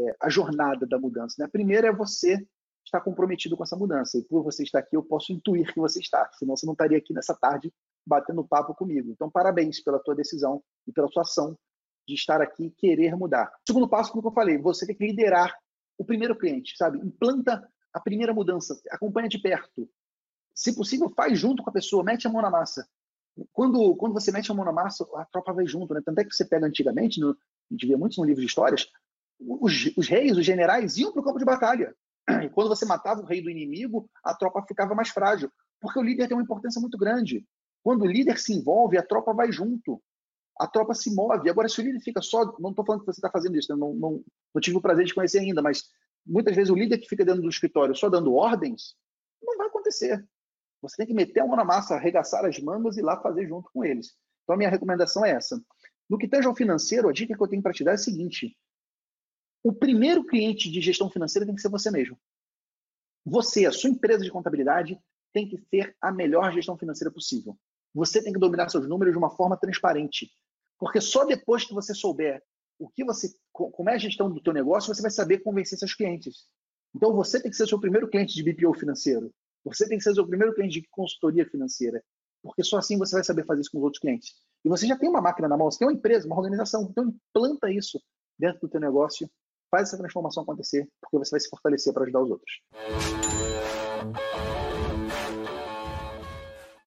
é, a jornada da mudança. Né? A primeira é você estar comprometido com essa mudança. E por você estar aqui, eu posso intuir que você está, senão você não estaria aqui nessa tarde batendo papo comigo. Então, parabéns pela tua decisão e pela sua ação de estar aqui e querer mudar. Segundo passo, como eu falei, você tem que liderar o primeiro cliente, sabe? Implanta a primeira mudança, acompanha de perto. Se possível, faz junto com a pessoa, mete a mão na massa. Quando, quando você mete a mão na massa, a tropa vai junto, né? Tanto é que você pega antigamente, no, a gente vê muitos no livro de histórias, os, os reis, os generais iam para o campo de batalha. E quando você matava o rei do inimigo, a tropa ficava mais frágil, porque o líder tem uma importância muito grande. Quando o líder se envolve, a tropa vai junto. A tropa se move. Agora, se o líder fica só. Não estou falando que você está fazendo isso, né? não, não, não, tive o prazer de conhecer ainda, mas muitas vezes o líder que fica dentro do escritório só dando ordens, não vai acontecer. Você tem que meter a mão na massa, arregaçar as mangas e lá fazer junto com eles. Então, a minha recomendação é essa. No que tange ao financeiro, a dica que eu tenho para te dar é a seguinte: o primeiro cliente de gestão financeira tem que ser você mesmo. Você, a sua empresa de contabilidade, tem que ser a melhor gestão financeira possível. Você tem que dominar seus números de uma forma transparente. Porque só depois que você souber o que você, como é a gestão do teu negócio, você vai saber convencer seus clientes. Então você tem que ser seu primeiro cliente de BPO financeiro. Você tem que ser o seu primeiro cliente de consultoria financeira. Porque só assim você vai saber fazer isso com os outros clientes. E você já tem uma máquina na mão, você tem uma empresa, uma organização. Então implanta isso dentro do teu negócio faz essa transformação acontecer, porque você vai se fortalecer para ajudar os outros.